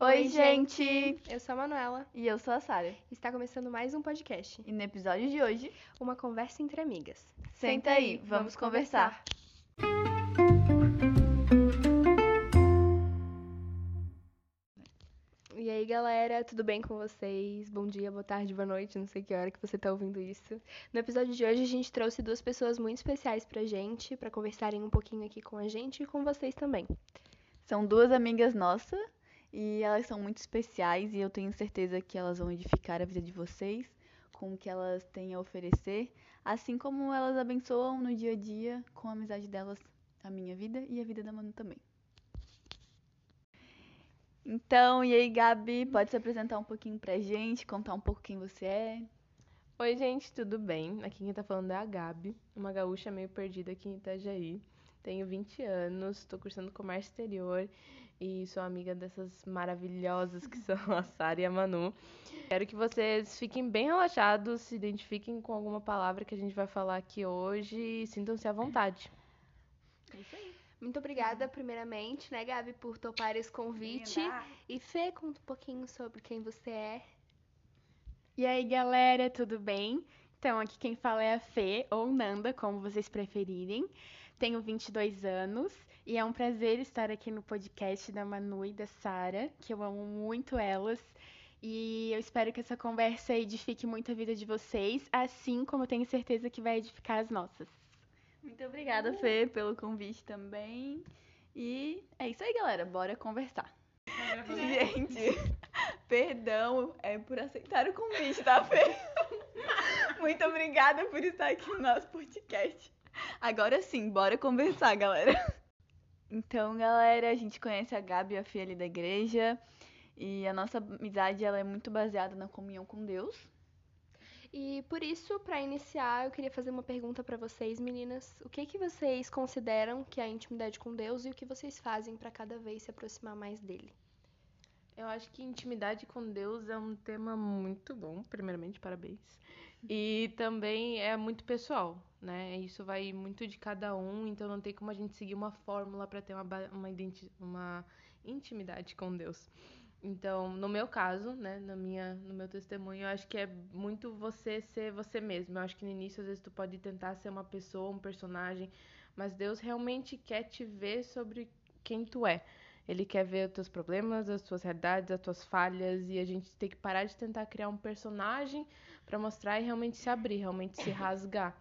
Oi, gente! Eu sou a Manuela. E eu sou a Sara. Está começando mais um podcast. E no episódio de hoje, uma conversa entre amigas. Senta aí, vamos conversar. E aí, galera, tudo bem com vocês? Bom dia, boa tarde, boa noite, não sei que hora que você tá ouvindo isso. No episódio de hoje, a gente trouxe duas pessoas muito especiais pra gente, pra conversarem um pouquinho aqui com a gente e com vocês também. São duas amigas nossas e elas são muito especiais e eu tenho certeza que elas vão edificar a vida de vocês com o que elas têm a oferecer, assim como elas abençoam no dia a dia com a amizade delas a minha vida e a vida da Manu também. Então, e aí, Gabi, pode se apresentar um pouquinho pra gente, contar um pouco quem você é? Oi, gente, tudo bem? Aqui quem tá falando é a Gabi, uma gaúcha meio perdida aqui em Itajaí. Tenho 20 anos, estou cursando comércio exterior e sou amiga dessas maravilhosas que são a Sara e a Manu. Quero que vocês fiquem bem relaxados, se identifiquem com alguma palavra que a gente vai falar aqui hoje e sintam-se à vontade. É isso aí. Muito obrigada, primeiramente, né, Gabi, por topar esse convite. E Fê, conta um pouquinho sobre quem você é. E aí, galera, tudo bem? Então, aqui quem fala é a Fê, ou Nanda, como vocês preferirem. Tenho 22 anos e é um prazer estar aqui no podcast da Manu e da Sara, que eu amo muito elas. E eu espero que essa conversa edifique muito a vida de vocês, assim como eu tenho certeza que vai edificar as nossas. Muito obrigada, Fê, pelo convite também. E é isso aí, galera. Bora conversar. Gente, perdão é por aceitar o convite, tá, Fê? Muito obrigada por estar aqui no nosso podcast. Agora sim, bora conversar, galera. Então, galera, a gente conhece a Gabi, a filha ali da igreja, e a nossa amizade ela é muito baseada na comunhão com Deus. E por isso, para iniciar, eu queria fazer uma pergunta para vocês, meninas. O que que vocês consideram que é a intimidade com Deus e o que vocês fazem para cada vez se aproximar mais dele? Eu acho que intimidade com Deus é um tema muito bom, primeiramente, parabéns. E também é muito pessoal, né? Isso vai muito de cada um, então não tem como a gente seguir uma fórmula para ter uma, uma, uma intimidade com Deus. Então, no meu caso, né, na minha, no meu testemunho, eu acho que é muito você ser você mesmo. Eu acho que no início, às vezes, tu pode tentar ser uma pessoa, um personagem, mas Deus realmente quer te ver sobre quem tu é. Ele quer ver os teus problemas, as tuas realidades, as tuas falhas, e a gente tem que parar de tentar criar um personagem para mostrar e realmente se abrir, realmente se rasgar.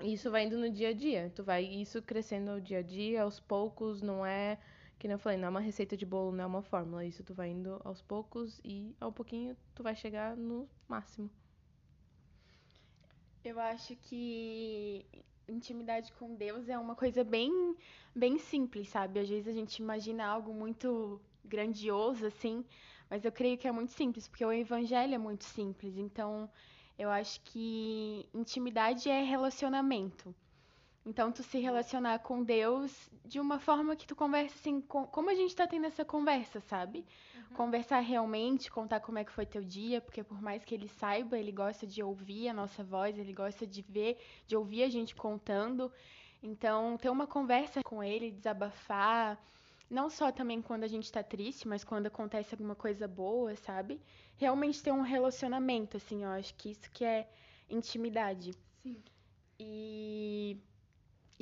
E isso vai indo no dia a dia. Tu vai isso crescendo ao dia a dia, aos poucos, não é que eu falei, não é uma receita de bolo, não é uma fórmula. Isso tu vai indo aos poucos e ao pouquinho tu vai chegar no máximo. Eu acho que intimidade com Deus é uma coisa bem, bem simples, sabe? Às vezes a gente imagina algo muito grandioso, assim, mas eu creio que é muito simples, porque o evangelho é muito simples. Então, eu acho que intimidade é relacionamento. Então, tu se relacionar com Deus de uma forma que tu conversa assim, com, como a gente tá tendo essa conversa, sabe? Uhum. Conversar realmente, contar como é que foi teu dia, porque por mais que ele saiba, ele gosta de ouvir a nossa voz, ele gosta de ver, de ouvir a gente contando. Então, ter uma conversa com ele, desabafar, não só também quando a gente tá triste, mas quando acontece alguma coisa boa, sabe? Realmente ter um relacionamento, assim, eu acho que isso que é intimidade. Sim. E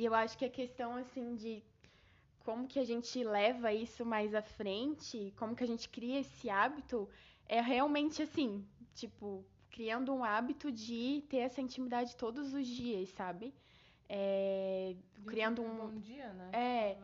e eu acho que a questão, assim, de como que a gente leva isso mais à frente, como que a gente cria esse hábito, é realmente assim, tipo, criando um hábito de ter essa intimidade todos os dias, sabe? É, criando um. Bom dia, né? É.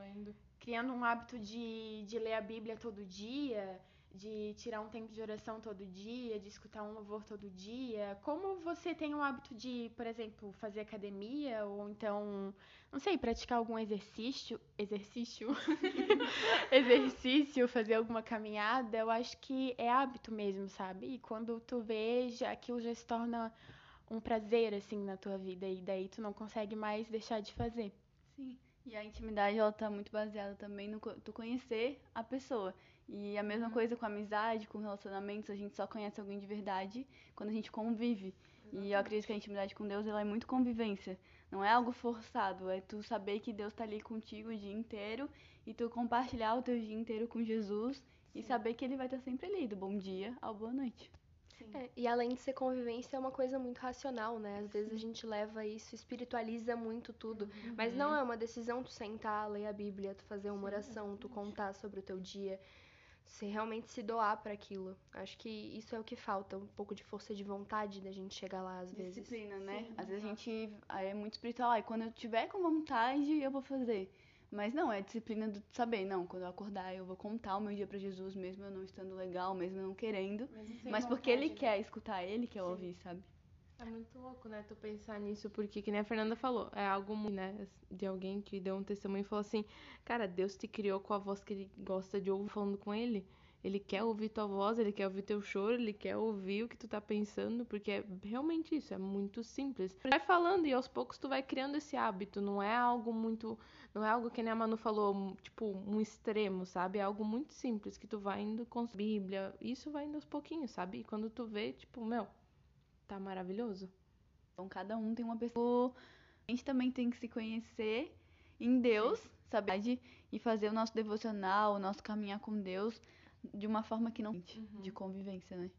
Criando um hábito de, de ler a Bíblia todo dia, de tirar um tempo de oração todo dia, de escutar um louvor todo dia? Como você tem o hábito de, por exemplo, fazer academia ou então, não sei, praticar algum exercício, exercício, exercício, fazer alguma caminhada? Eu acho que é hábito mesmo, sabe? E quando tu vê, já, aquilo já se torna um prazer assim na tua vida e daí tu não consegue mais deixar de fazer. Sim. E a intimidade ela tá muito baseada também no tu conhecer a pessoa. E a mesma uhum. coisa com amizade, com relacionamentos, a gente só conhece alguém de verdade quando a gente convive. Exatamente. E eu acredito que a intimidade com Deus ela é muito convivência. Não é algo forçado, é tu saber que Deus está ali contigo o dia inteiro e tu compartilhar o teu dia inteiro com Jesus e saber que ele vai estar sempre ali, do bom dia ao boa noite. É, e além de ser convivência, é uma coisa muito racional, né? Às vezes a gente leva isso, espiritualiza muito tudo. Mas não é uma decisão tu sentar, ler a Bíblia, tu fazer uma oração, tu contar sobre o teu dia. Você realmente se doar para aquilo. Acho que isso é o que falta, um pouco de força de vontade da gente chegar lá às vezes. Disciplina, né? Às vezes a gente é muito espiritual, e quando eu tiver com vontade, eu vou fazer. Mas não, é disciplina do saber, não, quando eu acordar eu vou contar o meu dia para Jesus, mesmo eu não estando legal, mesmo eu não querendo, mas porque ele quer escutar, ele quer ouvir, sabe? É muito louco, né, tu pensar nisso, porque, que nem a Fernanda falou, é algo, né, de alguém que deu um testemunho e falou assim, cara, Deus te criou com a voz que ele gosta de ouvir falando com ele. Ele quer ouvir tua voz, ele quer ouvir teu choro, ele quer ouvir o que tu tá pensando, porque é realmente isso, é muito simples. Vai falando e aos poucos tu vai criando esse hábito, não é algo muito, não é algo que nem a Manu falou, tipo, um extremo, sabe? É algo muito simples que tu vai indo com Bíblia, isso vai indo aos pouquinhos, sabe? E quando tu vê, tipo, meu, tá maravilhoso. Então cada um tem uma pessoa, a gente também tem que se conhecer em Deus, sabe? E fazer o nosso devocional, o nosso caminhar com Deus de uma forma que não uhum. de convivência, né?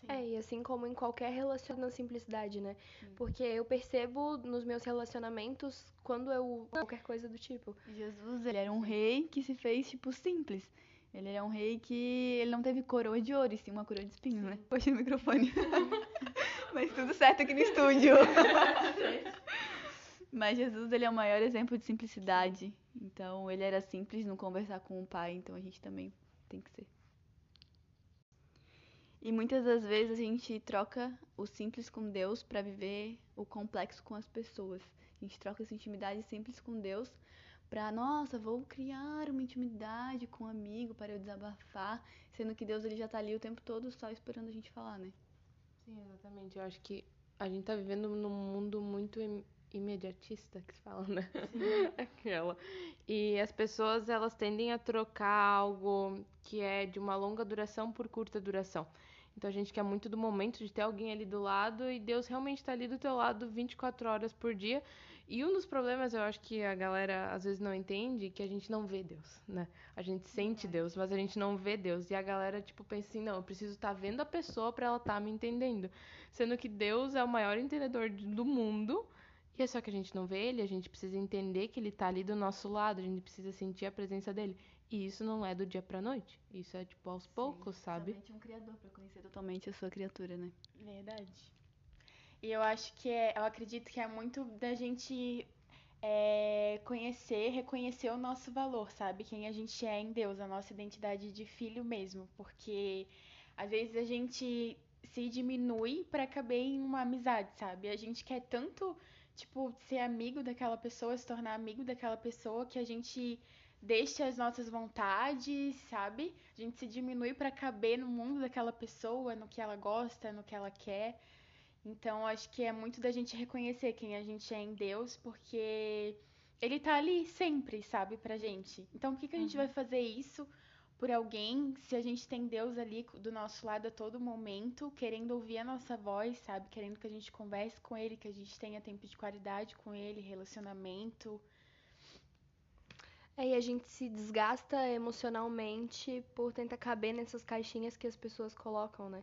Sim. É, e assim como em qualquer relacionamento na simplicidade, né? Sim. Porque eu percebo nos meus relacionamentos quando eu qualquer coisa do tipo. Jesus, ele era um rei que se fez tipo simples. Ele era um rei que ele não teve coroa de ouro, e sim uma coroa de espinho, né? Poxa, o microfone. Mas tudo certo aqui no estúdio. Mas Jesus, ele é o maior exemplo de simplicidade. Então, ele era simples no conversar com o pai, então a gente também tem que ser. E muitas das vezes a gente troca o simples com Deus para viver o complexo com as pessoas. A gente troca essa intimidade simples com Deus para, nossa, vou criar uma intimidade com um amigo para eu desabafar, sendo que Deus ele já tá ali o tempo todo só esperando a gente falar, né? Sim, exatamente. Eu acho que a gente tá vivendo num mundo muito imediatista que se fala, né? Aquela. E as pessoas elas tendem a trocar algo que é de uma longa duração por curta duração. Então a gente quer muito do momento de ter alguém ali do lado e Deus realmente está ali do teu lado 24 horas por dia. E um dos problemas eu acho que a galera às vezes não entende que a gente não vê Deus, né? A gente sente Deus, mas a gente não vê Deus. E a galera tipo pensa assim, não, eu preciso estar tá vendo a pessoa para ela estar tá me entendendo. Sendo que Deus é o maior entendedor do mundo e é só que a gente não vê ele, a gente precisa entender que ele tá ali do nosso lado, a gente precisa sentir a presença dele. E isso não é do dia pra noite. Isso é, tipo, aos Sim, poucos, sabe? Somente um criador pra conhecer totalmente a sua criatura, né? Verdade. E eu acho que é, eu acredito que é muito da gente é, conhecer, reconhecer o nosso valor, sabe? Quem a gente é em Deus, a nossa identidade de filho mesmo. Porque às vezes a gente se diminui para caber em uma amizade, sabe? A gente quer tanto tipo, ser amigo daquela pessoa, se tornar amigo daquela pessoa, que a gente deixa as nossas vontades, sabe? A gente se diminui para caber no mundo daquela pessoa, no que ela gosta, no que ela quer. Então, acho que é muito da gente reconhecer quem a gente é em Deus, porque ele tá ali sempre, sabe, pra gente. Então, o que, que a gente uhum. vai fazer isso? por alguém, se a gente tem Deus ali do nosso lado a todo momento, querendo ouvir a nossa voz, sabe? Querendo que a gente converse com Ele, que a gente tenha tempo de qualidade com Ele, relacionamento. É, e a gente se desgasta emocionalmente por tentar caber nessas caixinhas que as pessoas colocam, né?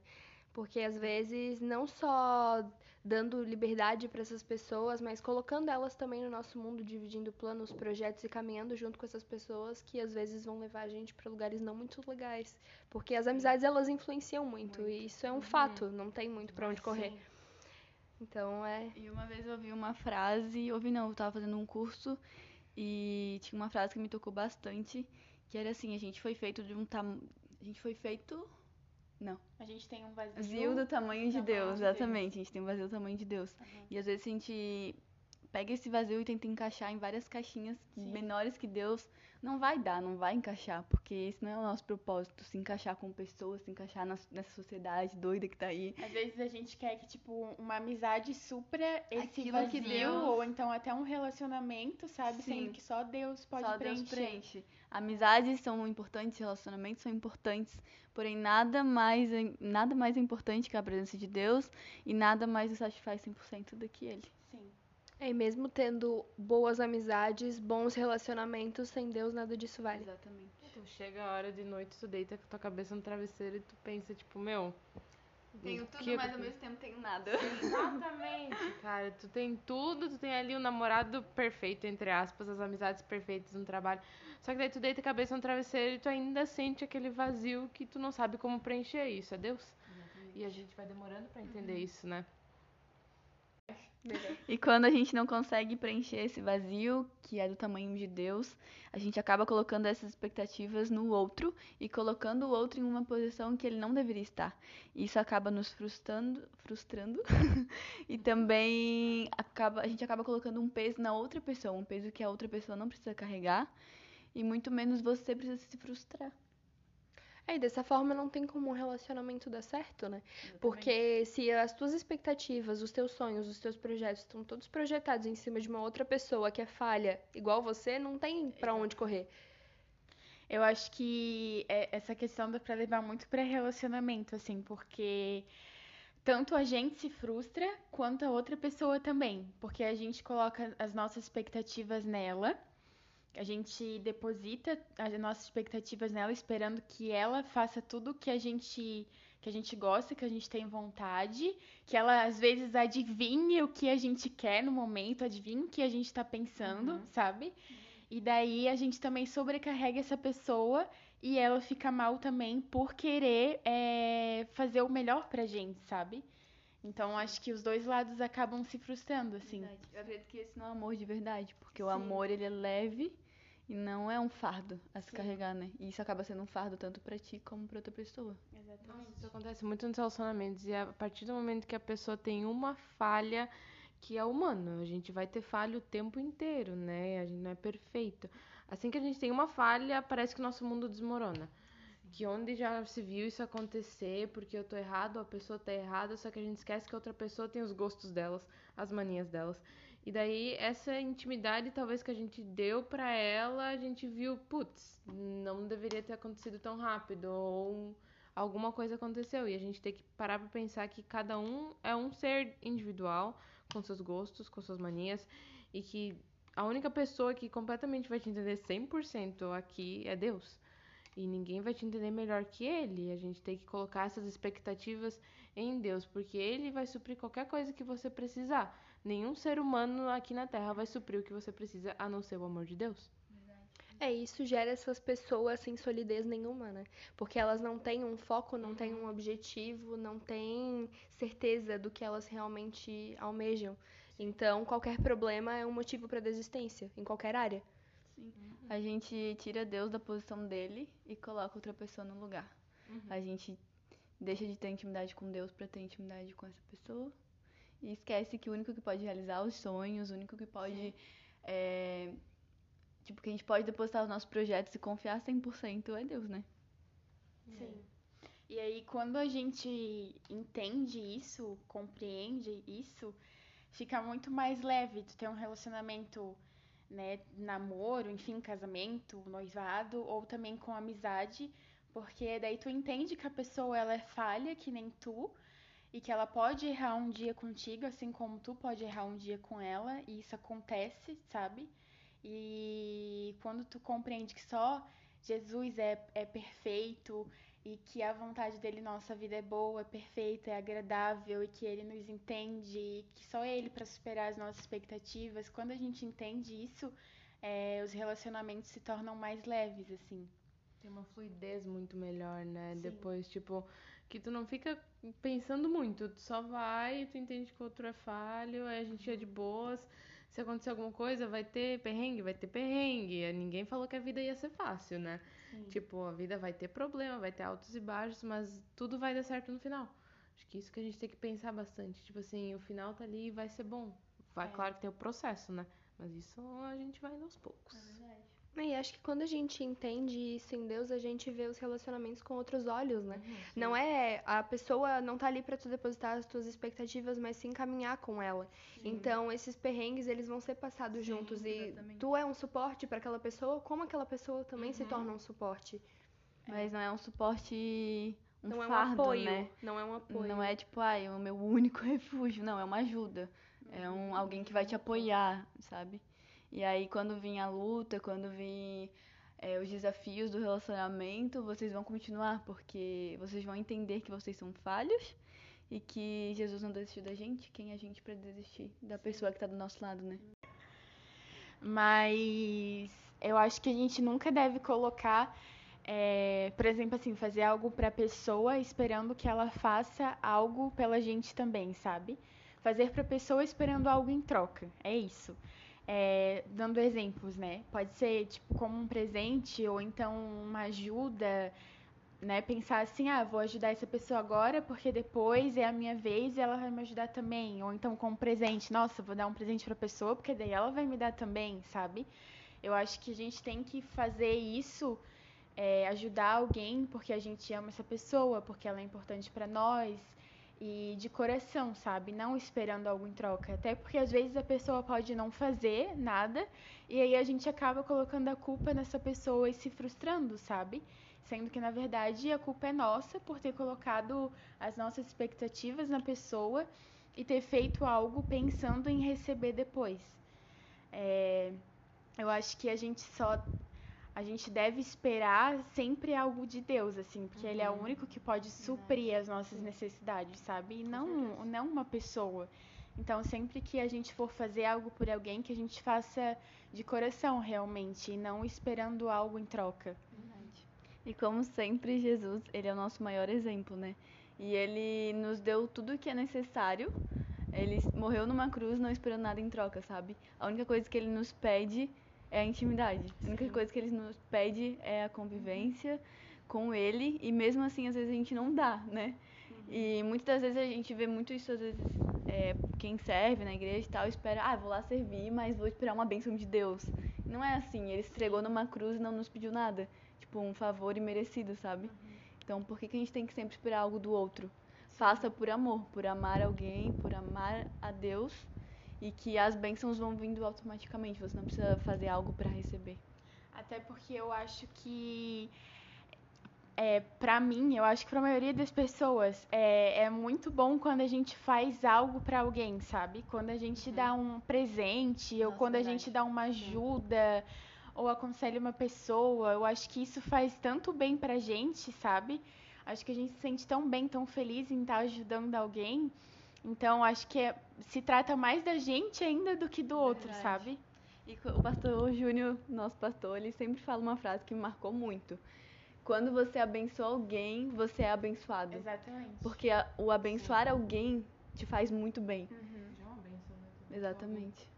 Porque às vezes não só dando liberdade para essas pessoas, mas colocando elas também no nosso mundo, dividindo planos, projetos e caminhando junto com essas pessoas que às vezes vão levar a gente para lugares não muito legais, porque as amizades elas influenciam muito, muito. e isso é um uhum. fato, não tem muito para onde correr. Sim. Então é. E uma vez eu ouvi uma frase, ouvi não, eu tava fazendo um curso e tinha uma frase que me tocou bastante, que era assim, a gente foi feito de um tam... a gente foi feito não. A gente tem um vazio. Vazio do tamanho de Deus, de exatamente. Deus. A gente tem um vazio do tamanho de Deus. Uhum. E às vezes a gente pega esse vazio e tenta encaixar em várias caixinhas Sim. menores que Deus não vai dar, não vai encaixar, porque esse não é o nosso propósito, se encaixar com pessoas, se encaixar na, nessa sociedade doida que tá aí. Às vezes a gente quer que, tipo, uma amizade supra esse Aquilo vazio, que Deus... ou então até um relacionamento, sabe? Sim. Sendo que só Deus pode só preencher. Deus preenche. Amizades são importantes, relacionamentos são importantes, porém nada mais, nada mais importante que a presença de Deus e nada mais nos satisfaz 100% do que Ele. É, e mesmo tendo boas amizades, bons relacionamentos, sem Deus nada disso vale. Exatamente. Tu chega a hora de noite, tu deita com tua cabeça no travesseiro e tu pensa, tipo, meu. Tenho tudo, que- mas ao mesmo tempo tenho nada. Exatamente, cara. Tu tem tudo, tu tem ali o namorado perfeito, entre aspas, as amizades perfeitas no trabalho. Só que daí tu deita a cabeça no travesseiro e tu ainda sente aquele vazio que tu não sabe como preencher isso. É Deus? E a gente vai demorando pra entender isso, né? E quando a gente não consegue preencher esse vazio, que é do tamanho de Deus, a gente acaba colocando essas expectativas no outro e colocando o outro em uma posição que ele não deveria estar. Isso acaba nos frustrando, frustrando e também acaba, a gente acaba colocando um peso na outra pessoa, um peso que a outra pessoa não precisa carregar e muito menos você precisa se frustrar. É, e dessa forma não tem como um relacionamento dar certo, né? Porque se as tuas expectativas, os teus sonhos, os teus projetos estão todos projetados em cima de uma outra pessoa que é falha, igual você, não tem pra onde correr. Eu acho que é- essa questão dá pra levar muito pra relacionamento, assim, porque tanto a gente se frustra quanto a outra pessoa também, porque a gente coloca as nossas expectativas nela, a gente deposita as nossas expectativas nela esperando que ela faça tudo que a gente que a gente gosta, que a gente tem vontade, que ela às vezes adivinhe o que a gente quer no momento, adivinhe o que a gente tá pensando, sabe? E daí a gente também sobrecarrega essa pessoa e ela fica mal também por querer é, fazer o melhor pra gente, sabe? Então acho que os dois lados acabam se frustrando, assim. Verdade. Eu acredito que esse não é amor de verdade, porque o amor ele é leve e não é um fardo a se carregar, né? E isso acaba sendo um fardo tanto pra ti como pra outra pessoa. Nossa, isso acontece muito nos relacionamentos. E a partir do momento que a pessoa tem uma falha, que é humano, a gente vai ter falha o tempo inteiro, né? A gente não é perfeito. Assim que a gente tem uma falha, parece que o nosso mundo desmorona. Que onde já se viu isso acontecer, porque eu tô errado, a pessoa tá errada, só que a gente esquece que a outra pessoa tem os gostos delas, as manias delas. E daí, essa intimidade, talvez que a gente deu pra ela, a gente viu, putz, não deveria ter acontecido tão rápido, ou alguma coisa aconteceu. E a gente tem que parar pra pensar que cada um é um ser individual, com seus gostos, com suas manias, e que a única pessoa que completamente vai te entender 100% aqui é Deus. E ninguém vai te entender melhor que ele. A gente tem que colocar essas expectativas em Deus, porque ele vai suprir qualquer coisa que você precisar. Nenhum ser humano aqui na Terra vai suprir o que você precisa, a não ser o amor de Deus. É, isso gera essas pessoas sem solidez nenhuma, né? Porque elas não têm um foco, não têm um objetivo, não têm certeza do que elas realmente almejam. Então, qualquer problema é um motivo para desistência, em qualquer área. A gente tira Deus da posição dele e coloca outra pessoa no lugar. A gente deixa de ter intimidade com Deus pra ter intimidade com essa pessoa. E esquece que o único que pode realizar os sonhos, o único que pode. é, tipo, que a gente pode depositar os nossos projetos e confiar 100% é Deus, né? Sim. E aí, quando a gente entende isso, compreende isso, fica muito mais leve tu ter um relacionamento, né, namoro, enfim, casamento, noivado, ou também com amizade, porque daí tu entende que a pessoa ela é falha, que nem tu, e que ela pode errar um dia contigo, assim como tu pode errar um dia com ela, e isso acontece, sabe? E quando tu compreende que só Jesus é, é perfeito e que a vontade dele nossa vida é boa, é perfeita, é agradável e que ele nos entende e que só ele para superar as nossas expectativas. Quando a gente entende isso, é, os relacionamentos se tornam mais leves, assim. Tem uma fluidez muito melhor, né? Depois, tipo, que tu não fica pensando muito, tu só vai, tu entende que o outro é falho, aí a gente é de boas. Se acontecer alguma coisa, vai ter perrengue, vai ter perrengue. Ninguém falou que a vida ia ser fácil, né? Tipo, a vida vai ter problema, vai ter altos e baixos, mas tudo vai dar certo no final. Acho que isso que a gente tem que pensar bastante. Tipo assim, o final tá ali e vai ser bom. Vai, claro que tem o processo, né? Mas isso a gente vai aos poucos. E acho que quando a gente entende isso em Deus, a gente vê os relacionamentos com outros olhos, né? Não é a pessoa não tá ali pra tu depositar as tuas expectativas, mas sim caminhar com ela. Então, esses perrengues, eles vão ser passados juntos e exatamente. tu é um suporte pra aquela pessoa, como aquela pessoa também se torna um suporte. Mas não é um suporte. Um não é um fardo, apoio, né? não é um apoio. Não é tipo, ai, o meu único refúgio. Não, é uma ajuda. É um, alguém que vai te apoiar, sabe? E aí, quando vir a luta, quando vir é, os desafios do relacionamento, vocês vão continuar, porque vocês vão entender que vocês são falhos e que Jesus não desistiu da gente, quem é a gente para desistir da pessoa que tá do nosso lado, né? Mas eu acho que a gente nunca deve colocar, é, por exemplo, assim, fazer algo para a pessoa esperando que ela faça algo pela gente também, sabe? Fazer para a pessoa esperando algo em troca. É isso. É, dando exemplos, né? Pode ser tipo como um presente ou então uma ajuda, né? Pensar assim, ah, vou ajudar essa pessoa agora porque depois é a minha vez e ela vai me ajudar também. Ou então como presente, nossa, vou dar um presente para a pessoa porque daí ela vai me dar também, sabe? Eu acho que a gente tem que fazer isso, é, ajudar alguém porque a gente ama essa pessoa, porque ela é importante para nós e de coração, sabe? Não esperando algo em troca. Até porque às vezes a pessoa pode não fazer nada e aí a gente acaba colocando a culpa nessa pessoa e se frustrando, sabe? Sendo que na verdade a culpa é nossa por ter colocado as nossas expectativas na pessoa e ter feito algo pensando em receber depois. É, eu acho que a gente só a gente deve esperar sempre algo de Deus, assim, porque uhum. ele é o uhum. único que pode suprir as nossas necessidades, sabe? E não, não uma pessoa. Então, sempre que a gente for fazer algo por alguém, que a gente faça de coração realmente, e não esperando algo em troca. Verdade. E como sempre, Jesus, ele é o nosso maior exemplo, né? E ele nos deu tudo o que é necessário. Ele morreu numa cruz não esperando nada em troca, sabe? A única coisa que ele nos pede é a intimidade. A única coisa que ele nos pede é a convivência com ele e mesmo assim às vezes a gente não dá, né? E muitas das vezes a gente vê muito isso, às vezes, é, quem serve na igreja e tal, espera, ah, vou lá servir, mas vou esperar uma bênção de Deus. Não é assim, ele entregou numa cruz e não nos pediu nada. Tipo, um favor imerecido, sabe? Então, por que, que a gente tem que sempre esperar algo do outro? Faça por amor, por amar alguém, por amar a Deus e que as bênçãos vão vindo automaticamente, você não precisa fazer algo para receber. Até porque eu acho que é, para mim, eu acho que para a maioria das pessoas é, é, muito bom quando a gente faz algo para alguém, sabe? Quando a gente uhum. dá um presente Nossa, ou quando verdade. a gente dá uma ajuda ou aconselha uma pessoa. Eu acho que isso faz tanto bem pra gente, sabe? Acho que a gente se sente tão bem, tão feliz em estar ajudando alguém. Então, acho que é, se trata mais da gente ainda do que do outro, Verdade. sabe? E o pastor Júnior, nosso pastor, ele sempre fala uma frase que me marcou muito. Quando você abençoa alguém, você é abençoado. Exatamente. Porque a, o abençoar Sim. alguém te faz muito bem. Uhum. É uma benção, né? Exatamente.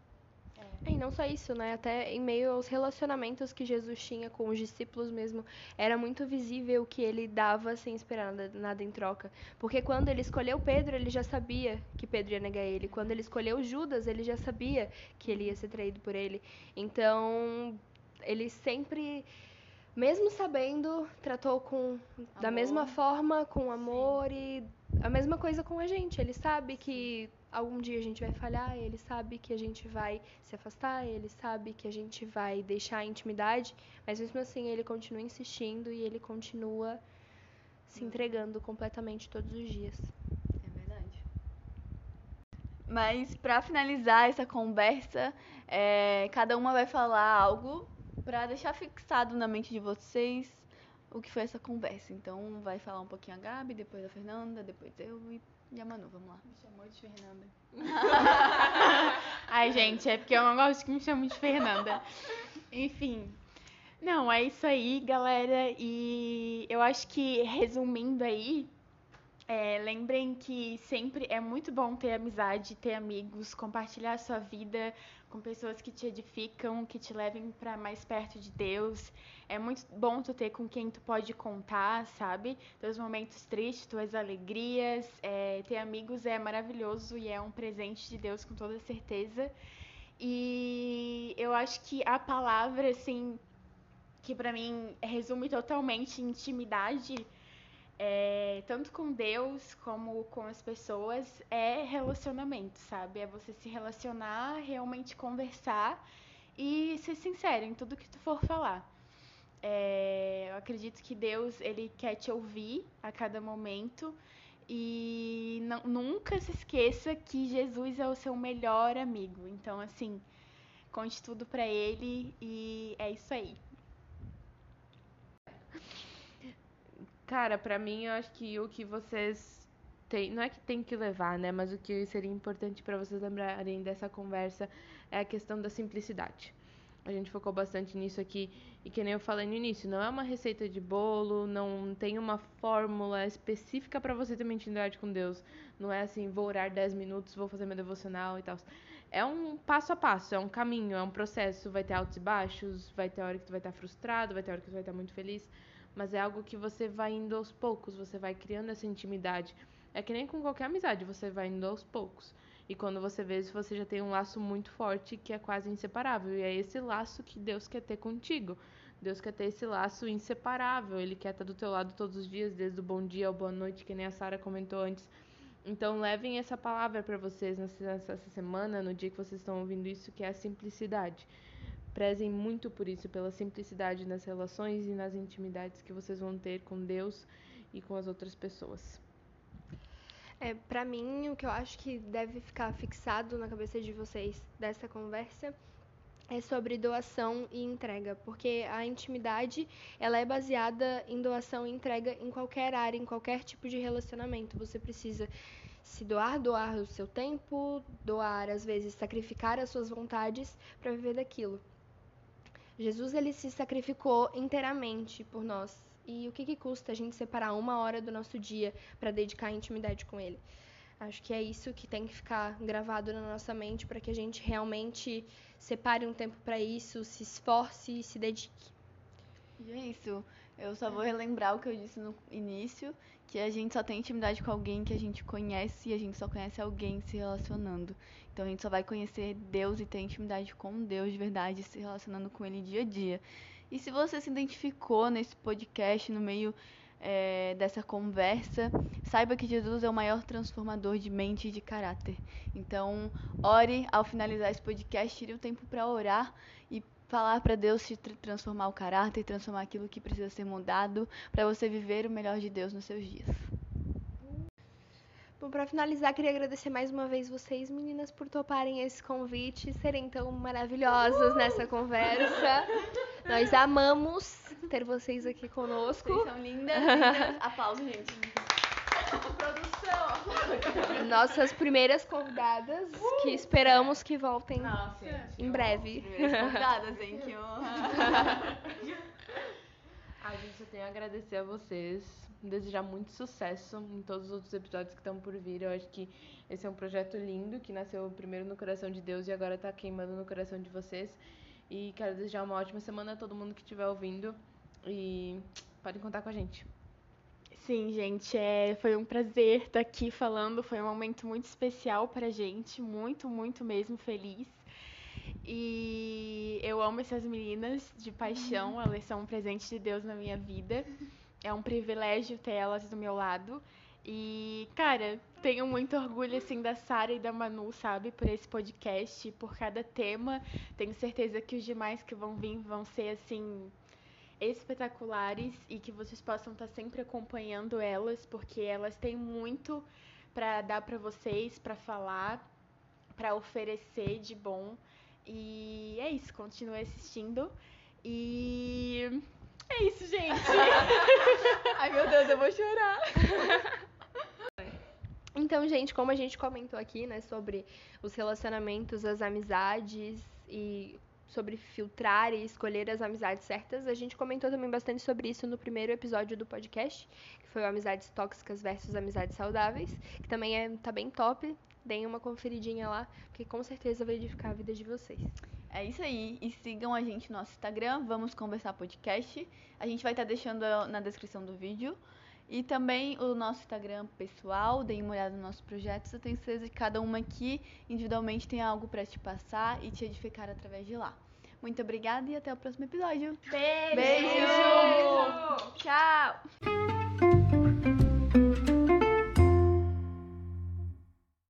E não só isso, né? Até em meio aos relacionamentos que Jesus tinha com os discípulos mesmo, era muito visível que ele dava sem esperar nada, nada em troca. Porque quando ele escolheu Pedro, ele já sabia que Pedro ia negar ele. Quando ele escolheu Judas, ele já sabia que ele ia ser traído por ele. Então, ele sempre mesmo sabendo, tratou com amor. da mesma forma, com amor Sim. e a mesma coisa com a gente. Ele sabe que algum dia a gente vai falhar, ele sabe que a gente vai se afastar, ele sabe que a gente vai deixar a intimidade, mas mesmo assim ele continua insistindo e ele continua se entregando completamente todos os dias. É verdade. Mas para finalizar essa conversa, é, cada uma vai falar algo para deixar fixado na mente de vocês o que foi essa conversa. Então vai falar um pouquinho a Gabi, depois a Fernanda, depois eu e e a Manu, vamos lá. Me chamou de Fernanda. Ai, gente, é porque eu não gosto que me chamem de Fernanda. Enfim. Não, é isso aí, galera. E eu acho que, resumindo aí, é, lembrem que sempre é muito bom ter amizade, ter amigos, compartilhar a sua vida com pessoas que te edificam, que te levem para mais perto de Deus. É muito bom tu ter com quem tu pode contar, sabe? Teus momentos tristes, tuas alegrias. É, ter amigos é maravilhoso e é um presente de Deus com toda certeza. E eu acho que a palavra, assim, que para mim resume totalmente intimidade, é, tanto com Deus como com as pessoas, é relacionamento, sabe? É você se relacionar, realmente conversar e ser sincero em tudo que tu for falar. É, eu acredito que Deus ele quer te ouvir a cada momento e nunca se esqueça que Jesus é o seu melhor amigo. Então, assim, conte tudo para ele e é isso aí. Cara, pra mim, eu acho que o que vocês têm. Não é que tem que levar, né? Mas o que seria importante pra vocês lembrarem dessa conversa é a questão da simplicidade. A gente focou bastante nisso aqui. E que nem eu falei no início, não é uma receita de bolo, não tem uma fórmula específica pra você ter uma intimidade com Deus. Não é assim, vou orar 10 minutos, vou fazer meu devocional e tal. É um passo a passo, é um caminho, é um processo. Vai ter altos e baixos, vai ter hora que tu vai estar frustrado, vai ter hora que tu vai estar muito feliz mas é algo que você vai indo aos poucos, você vai criando essa intimidade. É que nem com qualquer amizade, você vai indo aos poucos. E quando você vê isso, você já tem um laço muito forte que é quase inseparável. E é esse laço que Deus quer ter contigo. Deus quer ter esse laço inseparável. Ele quer estar do teu lado todos os dias, desde o bom dia ao boa noite, que nem a Sara comentou antes. Então levem essa palavra para vocês nessa semana, no dia que vocês estão ouvindo isso, que é a simplicidade. Prezem muito por isso, pela simplicidade nas relações e nas intimidades que vocês vão ter com Deus e com as outras pessoas. É, para mim, o que eu acho que deve ficar fixado na cabeça de vocês dessa conversa é sobre doação e entrega, porque a intimidade ela é baseada em doação e entrega em qualquer área, em qualquer tipo de relacionamento. Você precisa se doar, doar o seu tempo, doar às vezes sacrificar as suas vontades para viver daquilo. Jesus ele se sacrificou inteiramente por nós. E o que, que custa a gente separar uma hora do nosso dia para dedicar a intimidade com Ele? Acho que é isso que tem que ficar gravado na nossa mente para que a gente realmente separe um tempo para isso, se esforce e se dedique. E é isso. Eu só vou relembrar o que eu disse no início, que a gente só tem intimidade com alguém que a gente conhece e a gente só conhece alguém se relacionando. Então a gente só vai conhecer Deus e ter intimidade com Deus de verdade, se relacionando com Ele dia a dia. E se você se identificou nesse podcast, no meio é, dessa conversa, saiba que Jesus é o maior transformador de mente e de caráter. Então, ore ao finalizar esse podcast, tire o tempo para orar e falar para Deus te transformar o caráter, transformar aquilo que precisa ser mudado, para você viver o melhor de Deus nos seus dias. Bom, para finalizar, queria agradecer mais uma vez vocês, meninas, por toparem esse convite, serem tão maravilhosas uh! nessa conversa. Nós amamos ter vocês aqui conosco. Vocês são lindas, lindas. Aplausos, gente. Produção. Nossas primeiras convidadas, uh! que esperamos que voltem Nossa, em breve. Primeiras convidadas, hein? Que honra. A gente só tem a agradecer a vocês desejar muito sucesso em todos os outros episódios que estão por vir. Eu acho que esse é um projeto lindo que nasceu primeiro no coração de Deus e agora está queimando no coração de vocês. E quero desejar uma ótima semana a todo mundo que estiver ouvindo e podem contar com a gente. Sim, gente, é, foi um prazer estar aqui falando. Foi um momento muito especial para gente, muito, muito mesmo feliz. E eu amo essas meninas de paixão, elas são um presente de Deus na minha vida é um privilégio ter elas do meu lado. E, cara, tenho muito orgulho, assim, da Sara e da Manu, sabe, por esse podcast, por cada tema. Tenho certeza que os demais que vão vir vão ser, assim, espetaculares e que vocês possam estar sempre acompanhando elas, porque elas têm muito para dar para vocês, para falar, para oferecer de bom. E é isso, continue assistindo. E é isso, gente. Ai, meu Deus, eu vou chorar. Então, gente, como a gente comentou aqui, né, sobre os relacionamentos, as amizades e sobre filtrar e escolher as amizades certas, a gente comentou também bastante sobre isso no primeiro episódio do podcast, que foi Amizades Tóxicas versus Amizades Saudáveis, que também é, tá bem top. Deem uma conferidinha lá, porque com certeza vai edificar a vida de vocês. É isso aí. E sigam a gente no nosso Instagram, Vamos Conversar Podcast. A gente vai estar tá deixando na descrição do vídeo. E também o nosso Instagram pessoal, deem uma olhada nos nossos projetos. Eu tenho certeza que cada uma aqui individualmente tem algo para te passar e te edificar através de lá. Muito obrigada e até o próximo episódio. Beijo! Beijo! Beijo. Tchau!